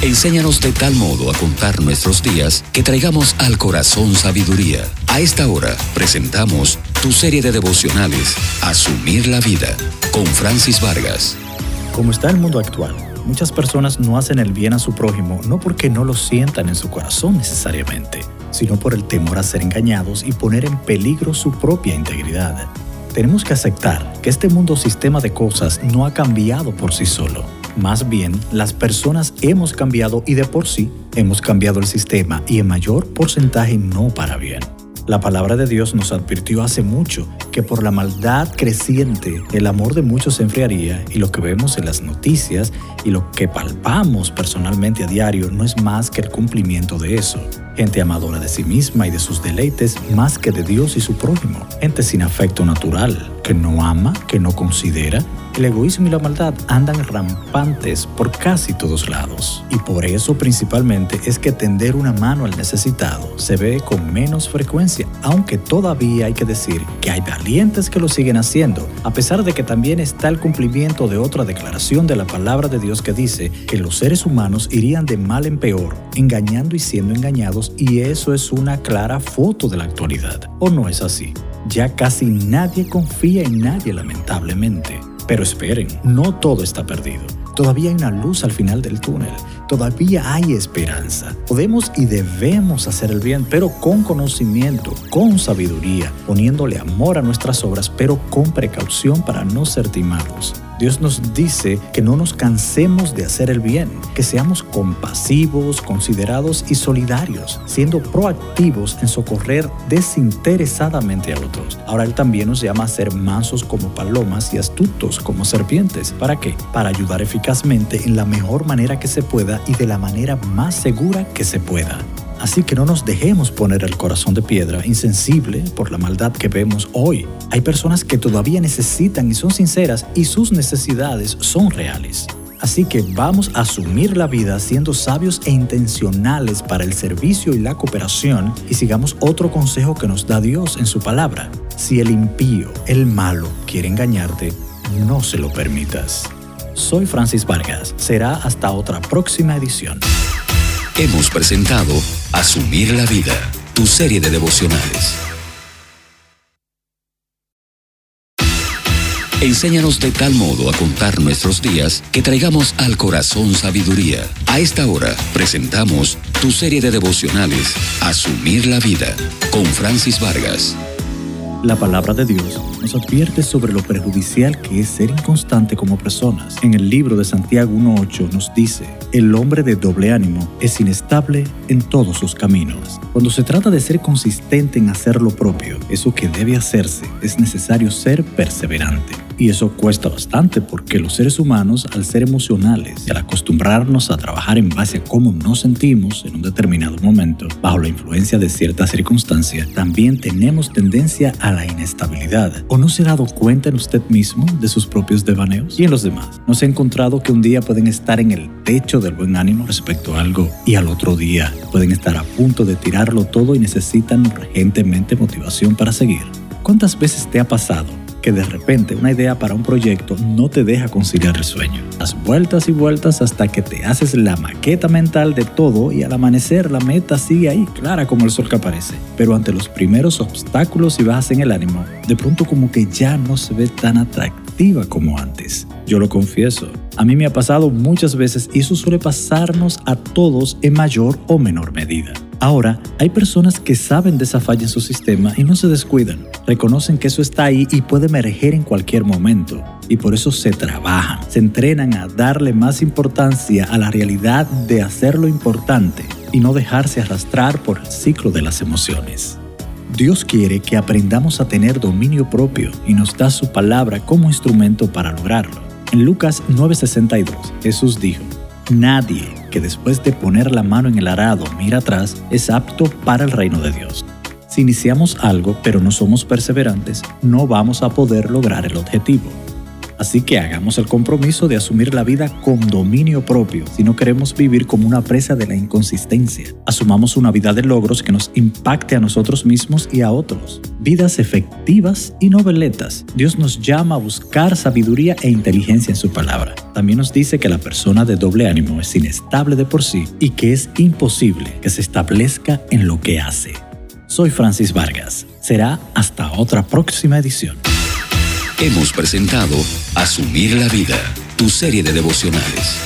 Enséñanos de tal modo a contar nuestros días que traigamos al corazón sabiduría. A esta hora presentamos tu serie de devocionales, Asumir la Vida, con Francis Vargas. Como está el mundo actual, muchas personas no hacen el bien a su prójimo no porque no lo sientan en su corazón necesariamente, sino por el temor a ser engañados y poner en peligro su propia integridad. Tenemos que aceptar que este mundo sistema de cosas no ha cambiado por sí solo más bien, las personas hemos cambiado y de por sí hemos cambiado el sistema y en mayor porcentaje no para bien. La palabra de Dios nos advirtió hace mucho que por la maldad creciente el amor de muchos se enfriaría y lo que vemos en las noticias y lo que palpamos personalmente a diario no es más que el cumplimiento de eso. Gente amadora de sí misma y de sus deleites más que de Dios y su prójimo. Gente sin afecto natural, que no ama, que no considera, el egoísmo y la maldad andan rampantes por casi todos lados. Y por eso principalmente es que tender una mano al necesitado se ve con menos frecuencia, aunque todavía hay que decir que hay valientes que lo siguen haciendo, a pesar de que también está el cumplimiento de otra declaración de la palabra de Dios que dice que los seres humanos irían de mal en peor, engañando y siendo engañados, y eso es una clara foto de la actualidad. ¿O no es así? Ya casi nadie confía en nadie lamentablemente. Pero esperen, no todo está perdido. Todavía hay una luz al final del túnel. Todavía hay esperanza. Podemos y debemos hacer el bien, pero con conocimiento, con sabiduría, poniéndole amor a nuestras obras, pero con precaución para no ser timados. Dios nos dice que no nos cansemos de hacer el bien, que seamos compasivos, considerados y solidarios, siendo proactivos en socorrer desinteresadamente a otros. Ahora Él también nos llama a ser mansos como palomas y astutos como serpientes. ¿Para qué? Para ayudar eficazmente en la mejor manera que se pueda y de la manera más segura que se pueda. Así que no nos dejemos poner el corazón de piedra, insensible por la maldad que vemos hoy. Hay personas que todavía necesitan y son sinceras y sus necesidades son reales. Así que vamos a asumir la vida siendo sabios e intencionales para el servicio y la cooperación y sigamos otro consejo que nos da Dios en su palabra. Si el impío, el malo, quiere engañarte, no se lo permitas. Soy Francis Vargas. Será hasta otra próxima edición. Hemos presentado Asumir la Vida, tu serie de devocionales. Enséñanos de tal modo a contar nuestros días que traigamos al corazón sabiduría. A esta hora presentamos tu serie de devocionales, Asumir la Vida, con Francis Vargas. La palabra de Dios nos advierte sobre lo perjudicial que es ser inconstante como personas. En el libro de Santiago 1.8 nos dice, el hombre de doble ánimo es inestable en todos sus caminos. Cuando se trata de ser consistente en hacer lo propio, eso que debe hacerse, es necesario ser perseverante. Y eso cuesta bastante porque los seres humanos, al ser emocionales y al acostumbrarnos a trabajar en base a cómo nos sentimos en un determinado momento, bajo la influencia de cierta circunstancia, también tenemos tendencia a la inestabilidad. ¿O no se ha dado cuenta en usted mismo de sus propios devaneos y en los demás? ¿No se ha encontrado que un día pueden estar en el techo del buen ánimo respecto a algo y al otro día pueden estar a punto de tirarlo todo y necesitan urgentemente motivación para seguir? ¿Cuántas veces te ha pasado que de repente una idea para un proyecto no te deja conciliar el sueño. Das vueltas y vueltas hasta que te haces la maqueta mental de todo y al amanecer la meta sigue ahí, clara como el sol que aparece. Pero ante los primeros obstáculos y bajas en el ánimo, de pronto como que ya no se ve tan atractiva como antes. Yo lo confieso, a mí me ha pasado muchas veces y eso suele pasarnos a todos en mayor o menor medida. Ahora, hay personas que saben de esa falla en su sistema y no se descuidan. Reconocen que eso está ahí y puede emerger en cualquier momento. Y por eso se trabajan, se entrenan a darle más importancia a la realidad de hacer lo importante y no dejarse arrastrar por el ciclo de las emociones. Dios quiere que aprendamos a tener dominio propio y nos da su palabra como instrumento para lograrlo. En Lucas 9:62, Jesús dijo, Nadie que después de poner la mano en el arado mira atrás es apto para el reino de Dios. Si iniciamos algo pero no somos perseverantes, no vamos a poder lograr el objetivo. Así que hagamos el compromiso de asumir la vida con dominio propio si no queremos vivir como una presa de la inconsistencia. Asumamos una vida de logros que nos impacte a nosotros mismos y a otros. Vidas efectivas y noveletas. Dios nos llama a buscar sabiduría e inteligencia en su palabra. También nos dice que la persona de doble ánimo es inestable de por sí y que es imposible que se establezca en lo que hace. Soy Francis Vargas. Será hasta otra próxima edición. Hemos presentado Asumir la Vida, tu serie de devocionales.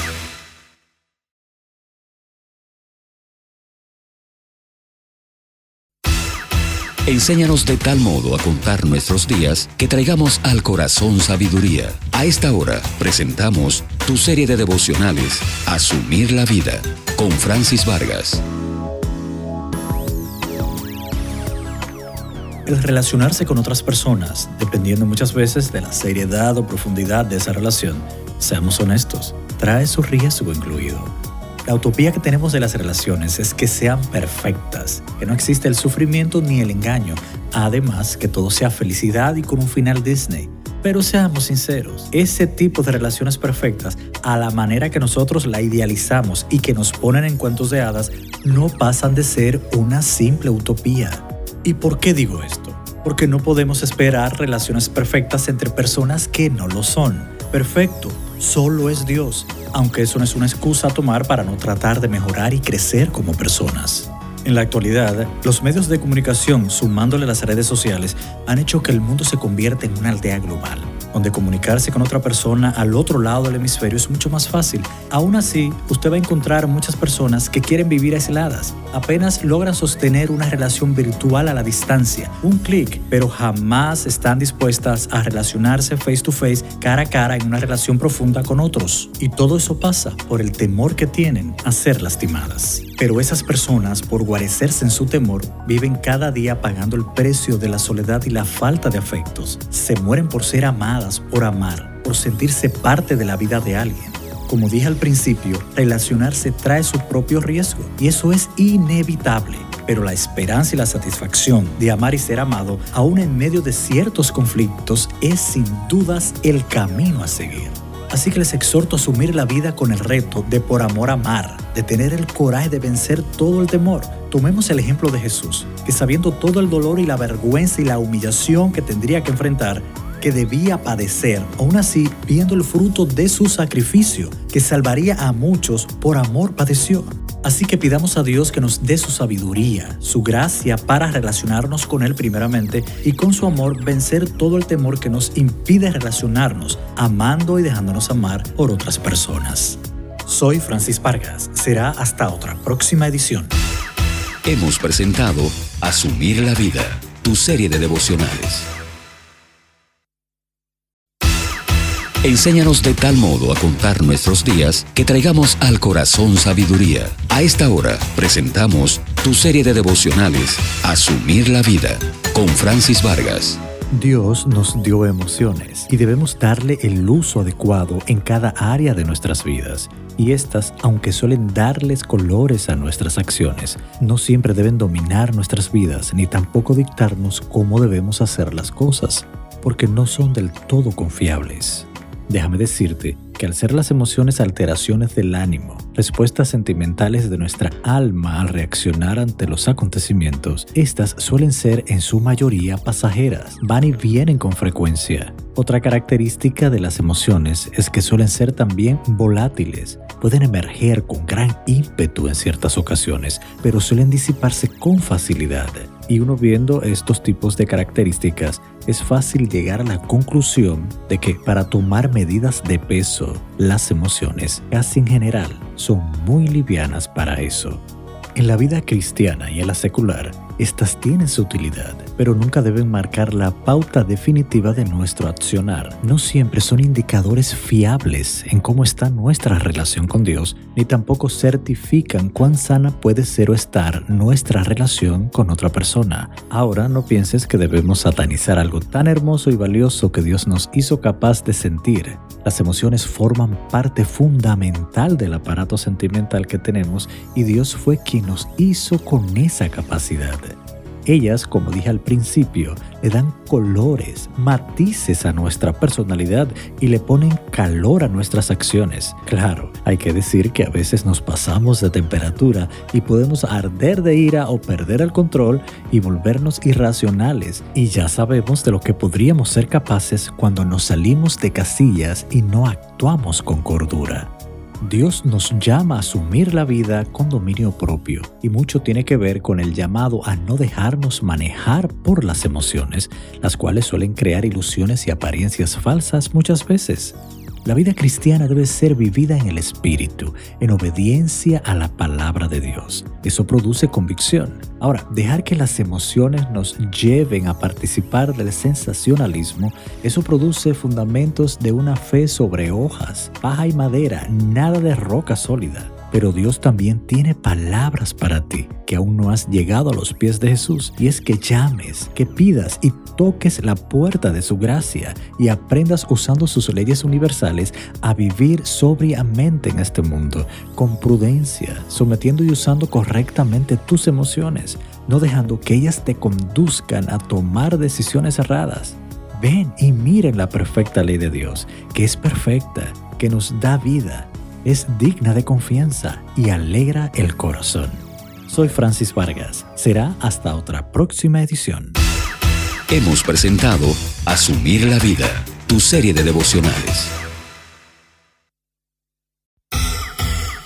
Enséñanos de tal modo a contar nuestros días que traigamos al corazón sabiduría. A esta hora presentamos tu serie de devocionales, Asumir la Vida, con Francis Vargas. El relacionarse con otras personas, dependiendo muchas veces de la seriedad o profundidad de esa relación, seamos honestos, trae su riesgo incluido. La utopía que tenemos de las relaciones es que sean perfectas, que no existe el sufrimiento ni el engaño, además que todo sea felicidad y con un final Disney. Pero seamos sinceros, ese tipo de relaciones perfectas, a la manera que nosotros la idealizamos y que nos ponen en cuentos de hadas, no pasan de ser una simple utopía. ¿Y por qué digo esto? Porque no podemos esperar relaciones perfectas entre personas que no lo son. Perfecto, solo es Dios, aunque eso no es una excusa a tomar para no tratar de mejorar y crecer como personas. En la actualidad, los medios de comunicación, sumándole las redes sociales, han hecho que el mundo se convierta en una aldea global donde comunicarse con otra persona al otro lado del hemisferio es mucho más fácil. Aún así, usted va a encontrar muchas personas que quieren vivir aisladas. Apenas logran sostener una relación virtual a la distancia, un clic, pero jamás están dispuestas a relacionarse face to face, cara a cara, en una relación profunda con otros. Y todo eso pasa por el temor que tienen a ser lastimadas. Pero esas personas, por guarecerse en su temor, viven cada día pagando el precio de la soledad y la falta de afectos. Se mueren por ser amadas, por amar, por sentirse parte de la vida de alguien. Como dije al principio, relacionarse trae su propio riesgo y eso es inevitable. Pero la esperanza y la satisfacción de amar y ser amado, aún en medio de ciertos conflictos, es sin dudas el camino a seguir. Así que les exhorto a asumir la vida con el reto de por amor amar, de tener el coraje de vencer todo el temor. Tomemos el ejemplo de Jesús, que sabiendo todo el dolor y la vergüenza y la humillación que tendría que enfrentar, que debía padecer, aún así viendo el fruto de su sacrificio, que salvaría a muchos, por amor padeció. Así que pidamos a Dios que nos dé su sabiduría, su gracia para relacionarnos con Él primeramente y con su amor vencer todo el temor que nos impide relacionarnos, amando y dejándonos amar por otras personas. Soy Francis Vargas. Será hasta otra próxima edición. Hemos presentado Asumir la Vida, tu serie de devocionales. Enséñanos de tal modo a contar nuestros días que traigamos al corazón sabiduría. A esta hora presentamos tu serie de devocionales, Asumir la Vida, con Francis Vargas. Dios nos dio emociones y debemos darle el uso adecuado en cada área de nuestras vidas. Y estas, aunque suelen darles colores a nuestras acciones, no siempre deben dominar nuestras vidas ni tampoco dictarnos cómo debemos hacer las cosas, porque no son del todo confiables. Déjame decirte que al ser las emociones alteraciones del ánimo, respuestas sentimentales de nuestra alma al reaccionar ante los acontecimientos, estas suelen ser en su mayoría pasajeras, van y vienen con frecuencia. Otra característica de las emociones es que suelen ser también volátiles, pueden emerger con gran ímpetu en ciertas ocasiones, pero suelen disiparse con facilidad. Y uno viendo estos tipos de características, es fácil llegar a la conclusión de que para tomar medidas de peso, las emociones, casi en general, son muy livianas para eso. En la vida cristiana y en la secular, estas tienen su utilidad, pero nunca deben marcar la pauta definitiva de nuestro accionar. No siempre son indicadores fiables en cómo está nuestra relación con Dios, ni tampoco certifican cuán sana puede ser o estar nuestra relación con otra persona. Ahora no pienses que debemos satanizar algo tan hermoso y valioso que Dios nos hizo capaz de sentir. Las emociones forman parte fundamental del aparato sentimental que tenemos y Dios fue quien nos hizo con esa capacidad. Ellas, como dije al principio, le dan colores, matices a nuestra personalidad y le ponen calor a nuestras acciones. Claro, hay que decir que a veces nos pasamos de temperatura y podemos arder de ira o perder el control y volvernos irracionales. Y ya sabemos de lo que podríamos ser capaces cuando nos salimos de casillas y no actuamos con cordura. Dios nos llama a asumir la vida con dominio propio y mucho tiene que ver con el llamado a no dejarnos manejar por las emociones, las cuales suelen crear ilusiones y apariencias falsas muchas veces. La vida cristiana debe ser vivida en el Espíritu, en obediencia a la palabra de Dios. Eso produce convicción. Ahora, dejar que las emociones nos lleven a participar del sensacionalismo, eso produce fundamentos de una fe sobre hojas, paja y madera, nada de roca sólida. Pero Dios también tiene palabras para ti que aún no has llegado a los pies de Jesús. Y es que llames, que pidas y toques la puerta de su gracia y aprendas usando sus leyes universales a vivir sobriamente en este mundo, con prudencia, sometiendo y usando correctamente tus emociones, no dejando que ellas te conduzcan a tomar decisiones erradas. Ven y miren la perfecta ley de Dios, que es perfecta, que nos da vida es digna de confianza y alegra el corazón. Soy Francis Vargas. Será hasta otra próxima edición. Hemos presentado Asumir la Vida, tu serie de devocionales.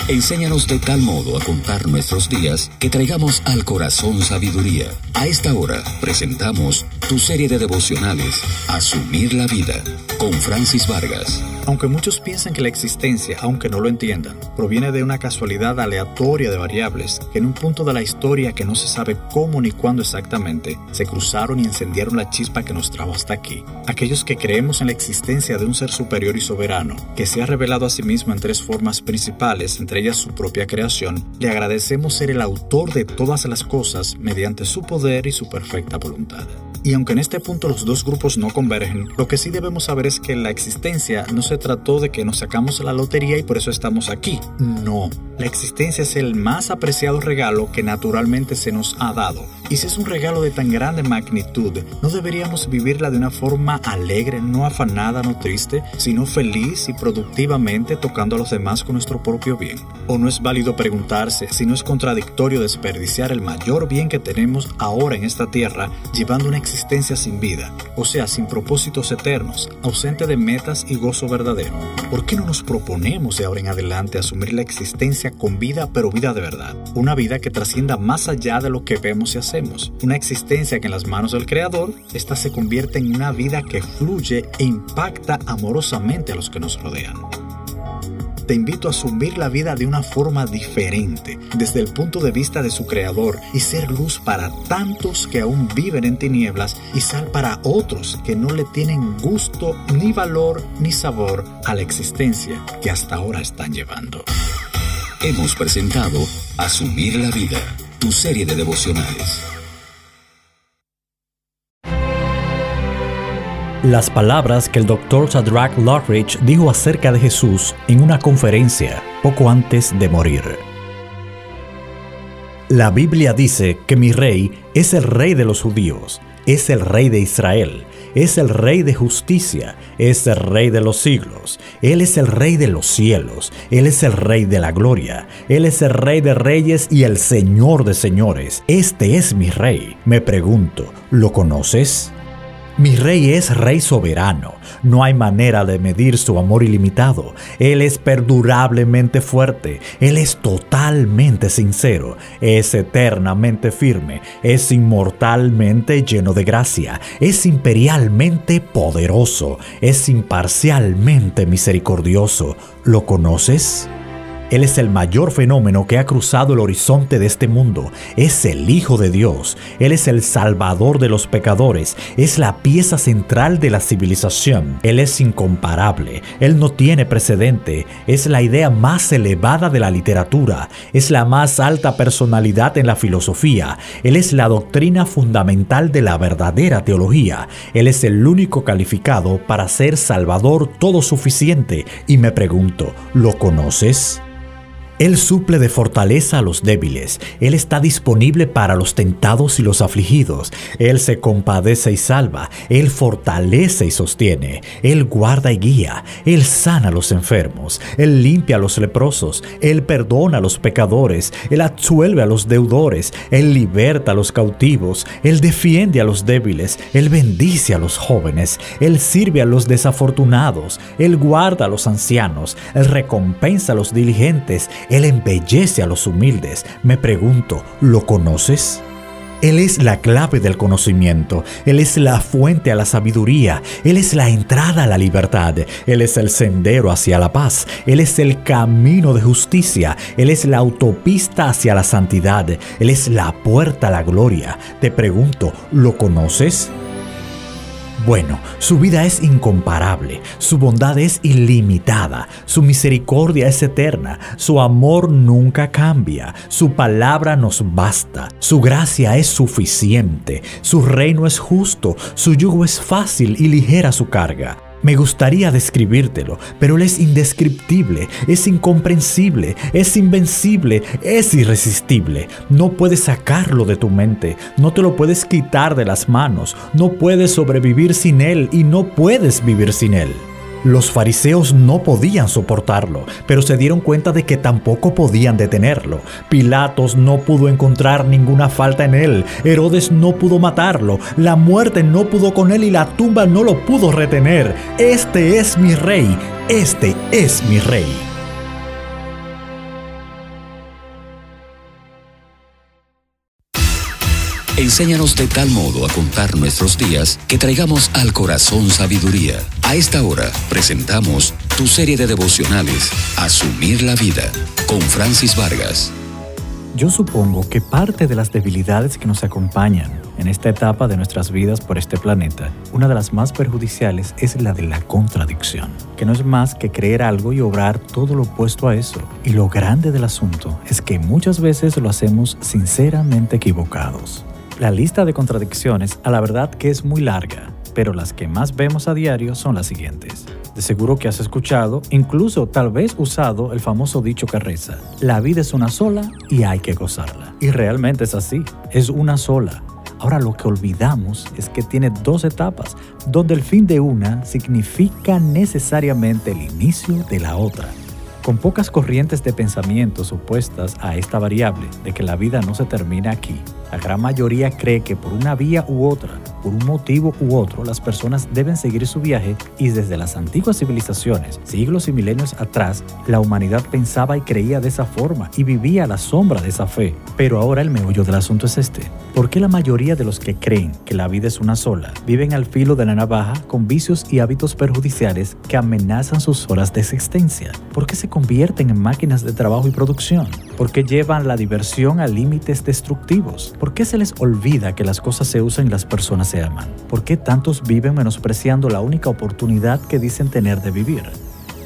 Enséñanos de tal modo a contar nuestros días que traigamos al corazón sabiduría. A esta hora presentamos tu serie de devocionales, Asumir la Vida, con Francis Vargas. Aunque muchos piensan que la existencia, aunque no lo entiendan, proviene de una casualidad aleatoria de variables que en un punto de la historia que no se sabe cómo ni cuándo exactamente, se cruzaron y encendieron la chispa que nos trajo hasta aquí. Aquellos que creemos en la existencia de un ser superior y soberano, que se ha revelado a sí mismo en tres formas principales, entre ellas su propia creación, le agradecemos ser el autor de todas las cosas mediante su poder y su perfecta voluntad. Y aunque en este punto los dos grupos no convergen, lo que sí debemos saber es que la existencia no se trató de que nos sacamos la lotería y por eso estamos aquí. No, la existencia es el más apreciado regalo que naturalmente se nos ha dado. Y si es un regalo de tan grande magnitud, ¿no deberíamos vivirla de una forma alegre, no afanada, no triste, sino feliz y productivamente tocando a los demás con nuestro propio bien? ¿O no es válido preguntarse si no es contradictorio desperdiciar el mayor bien que tenemos ahora en esta tierra llevando una existencia sin vida, o sea, sin propósitos eternos, ausente de metas y gozo verdadero? ¿Por qué no nos proponemos de ahora en adelante asumir la existencia con vida, pero vida de verdad? Una vida que trascienda más allá de lo que vemos y hacemos una existencia que en las manos del Creador, esta se convierte en una vida que fluye e impacta amorosamente a los que nos rodean. Te invito a asumir la vida de una forma diferente, desde el punto de vista de su Creador, y ser luz para tantos que aún viven en tinieblas y sal para otros que no le tienen gusto, ni valor, ni sabor a la existencia que hasta ahora están llevando. Hemos presentado Asumir la Vida tu serie de devocionales. Las palabras que el Dr. Shadrach Lockridge dijo acerca de Jesús en una conferencia poco antes de morir. La Biblia dice que mi rey es el rey de los judíos, es el rey de Israel es el Rey de justicia, es el Rey de los siglos, Él es el Rey de los cielos, Él es el Rey de la gloria, Él es el Rey de reyes y el Señor de señores. Este es mi Rey. Me pregunto, ¿lo conoces? Mi rey es rey soberano. No hay manera de medir su amor ilimitado. Él es perdurablemente fuerte. Él es totalmente sincero. Es eternamente firme. Es inmortalmente lleno de gracia. Es imperialmente poderoso. Es imparcialmente misericordioso. ¿Lo conoces? Él es el mayor fenómeno que ha cruzado el horizonte de este mundo. Es el Hijo de Dios. Él es el Salvador de los pecadores. Es la pieza central de la civilización. Él es incomparable. Él no tiene precedente. Es la idea más elevada de la literatura. Es la más alta personalidad en la filosofía. Él es la doctrina fundamental de la verdadera teología. Él es el único calificado para ser Salvador todo suficiente. Y me pregunto, ¿lo conoces? Él suple de fortaleza a los débiles. Él está disponible para los tentados y los afligidos. Él se compadece y salva. Él fortalece y sostiene. Él guarda y guía. Él sana a los enfermos. Él limpia a los leprosos. Él perdona a los pecadores. Él absuelve a los deudores. Él liberta a los cautivos. Él defiende a los débiles. Él bendice a los jóvenes. Él sirve a los desafortunados. Él guarda a los ancianos. Él recompensa a los diligentes. Él embellece a los humildes. Me pregunto, ¿lo conoces? Él es la clave del conocimiento, Él es la fuente a la sabiduría, Él es la entrada a la libertad, Él es el sendero hacia la paz, Él es el camino de justicia, Él es la autopista hacia la santidad, Él es la puerta a la gloria. Te pregunto, ¿lo conoces? Bueno, su vida es incomparable, su bondad es ilimitada, su misericordia es eterna, su amor nunca cambia, su palabra nos basta, su gracia es suficiente, su reino es justo, su yugo es fácil y ligera su carga. Me gustaría describírtelo, pero él es indescriptible, es incomprensible, es invencible, es irresistible. No puedes sacarlo de tu mente, no te lo puedes quitar de las manos, no puedes sobrevivir sin él y no puedes vivir sin él. Los fariseos no podían soportarlo, pero se dieron cuenta de que tampoco podían detenerlo. Pilatos no pudo encontrar ninguna falta en él, Herodes no pudo matarlo, la muerte no pudo con él y la tumba no lo pudo retener. Este es mi rey, este es mi rey. Enséñanos de tal modo a contar nuestros días que traigamos al corazón sabiduría. A esta hora presentamos tu serie de devocionales, Asumir la vida, con Francis Vargas. Yo supongo que parte de las debilidades que nos acompañan en esta etapa de nuestras vidas por este planeta, una de las más perjudiciales es la de la contradicción, que no es más que creer algo y obrar todo lo opuesto a eso. Y lo grande del asunto es que muchas veces lo hacemos sinceramente equivocados. La lista de contradicciones a la verdad que es muy larga, pero las que más vemos a diario son las siguientes. De seguro que has escuchado, incluso tal vez usado el famoso dicho que reza, la vida es una sola y hay que gozarla. Y realmente es así, es una sola. Ahora lo que olvidamos es que tiene dos etapas, donde el fin de una significa necesariamente el inicio de la otra. Con pocas corrientes de pensamientos opuestas a esta variable de que la vida no se termina aquí, la gran mayoría cree que por una vía u otra, por un motivo u otro, las personas deben seguir su viaje y desde las antiguas civilizaciones, siglos y milenios atrás, la humanidad pensaba y creía de esa forma y vivía a la sombra de esa fe. Pero ahora el meollo del asunto es este. ¿Por qué la mayoría de los que creen que la vida es una sola viven al filo de la navaja con vicios y hábitos perjudiciales que amenazan sus horas de existencia? ¿Por qué se convierten en máquinas de trabajo y producción? ¿Por qué llevan la diversión a límites destructivos? ¿Por qué se les olvida que las cosas se usan y las personas se aman? ¿Por qué tantos viven menospreciando la única oportunidad que dicen tener de vivir?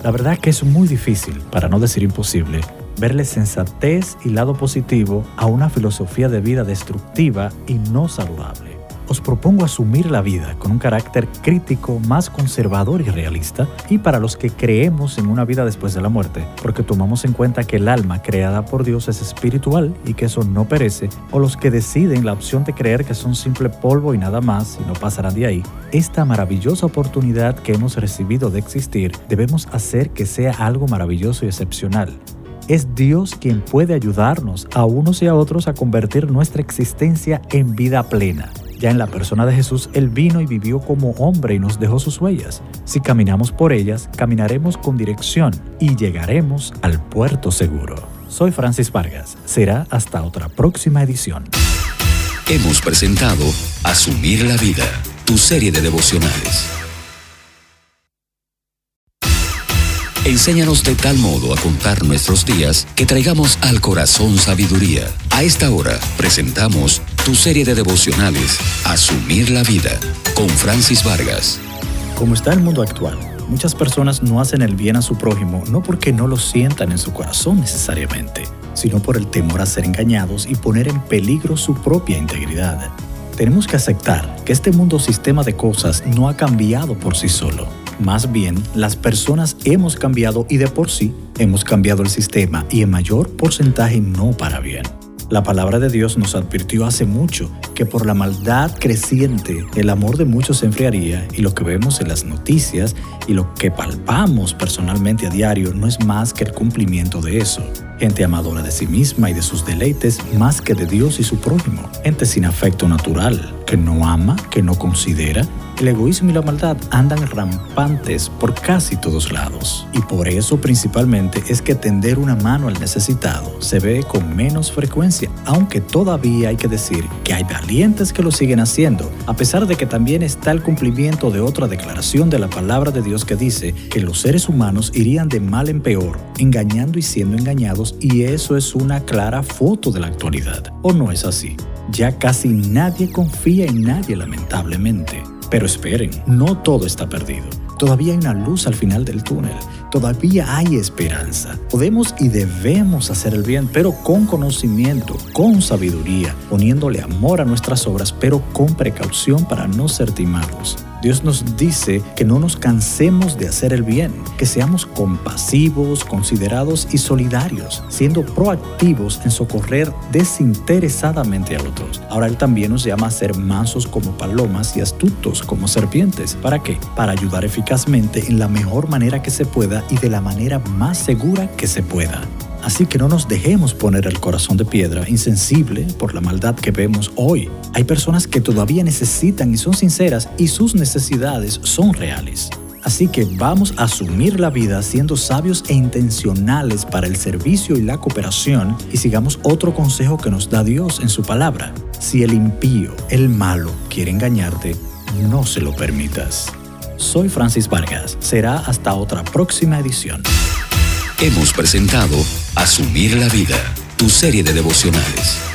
La verdad que es muy difícil, para no decir imposible, verle sensatez y lado positivo a una filosofía de vida destructiva y no saludable os propongo asumir la vida con un carácter crítico más conservador y realista y para los que creemos en una vida después de la muerte, porque tomamos en cuenta que el alma creada por Dios es espiritual y que eso no perece, o los que deciden la opción de creer que son simple polvo y nada más y no pasarán de ahí, esta maravillosa oportunidad que hemos recibido de existir debemos hacer que sea algo maravilloso y excepcional. Es Dios quien puede ayudarnos a unos y a otros a convertir nuestra existencia en vida plena. Ya en la persona de Jesús, Él vino y vivió como hombre y nos dejó sus huellas. Si caminamos por ellas, caminaremos con dirección y llegaremos al puerto seguro. Soy Francis Vargas. Será hasta otra próxima edición. Hemos presentado Asumir la Vida, tu serie de devocionales. Enséñanos de tal modo a contar nuestros días que traigamos al corazón sabiduría. A esta hora presentamos tu serie de devocionales, Asumir la vida, con Francis Vargas. Como está el mundo actual, muchas personas no hacen el bien a su prójimo no porque no lo sientan en su corazón necesariamente, sino por el temor a ser engañados y poner en peligro su propia integridad. Tenemos que aceptar que este mundo sistema de cosas no ha cambiado por sí solo Más bien, las personas hemos cambiado y de por sí hemos cambiado el sistema y en mayor porcentaje no para bien. La palabra de Dios nos advirtió hace mucho que por la maldad creciente el amor de muchos se enfriaría y lo que vemos en las noticias y lo que palpamos personalmente a diario no es más que el cumplimiento de eso. Gente amadora de sí misma y de sus deleites más que de Dios y su prójimo. Gente sin afecto natural, que no ama, que no considera, el egoísmo y la maldad andan rampantes por casi todos lados. Y por eso principalmente es que tender una mano al necesitado se ve con menos frecuencia, aunque todavía hay que decir que hay valientes que lo siguen haciendo, a pesar de que también está el cumplimiento de otra declaración de la palabra de Dios que dice que los seres humanos irían de mal en peor, engañando y siendo engañados, y eso es una clara foto de la actualidad. ¿O no es así? Ya casi nadie confía en nadie lamentablemente. Pero esperen, no todo está perdido. Todavía hay una luz al final del túnel. Todavía hay esperanza. Podemos y debemos hacer el bien, pero con conocimiento, con sabiduría, poniéndole amor a nuestras obras, pero con precaución para no ser timados. Dios nos dice que no nos cansemos de hacer el bien, que seamos compasivos, considerados y solidarios, siendo proactivos en socorrer desinteresadamente a otros. Ahora Él también nos llama a ser mansos como palomas y astutos como serpientes. ¿Para qué? Para ayudar eficazmente en la mejor manera que se pueda y de la manera más segura que se pueda. Así que no nos dejemos poner el corazón de piedra, insensible por la maldad que vemos hoy. Hay personas que todavía necesitan y son sinceras y sus necesidades son reales. Así que vamos a asumir la vida siendo sabios e intencionales para el servicio y la cooperación y sigamos otro consejo que nos da Dios en su palabra. Si el impío, el malo, quiere engañarte, no se lo permitas. Soy Francis Vargas. Será hasta otra próxima edición. Hemos presentado Asumir la Vida, tu serie de devocionales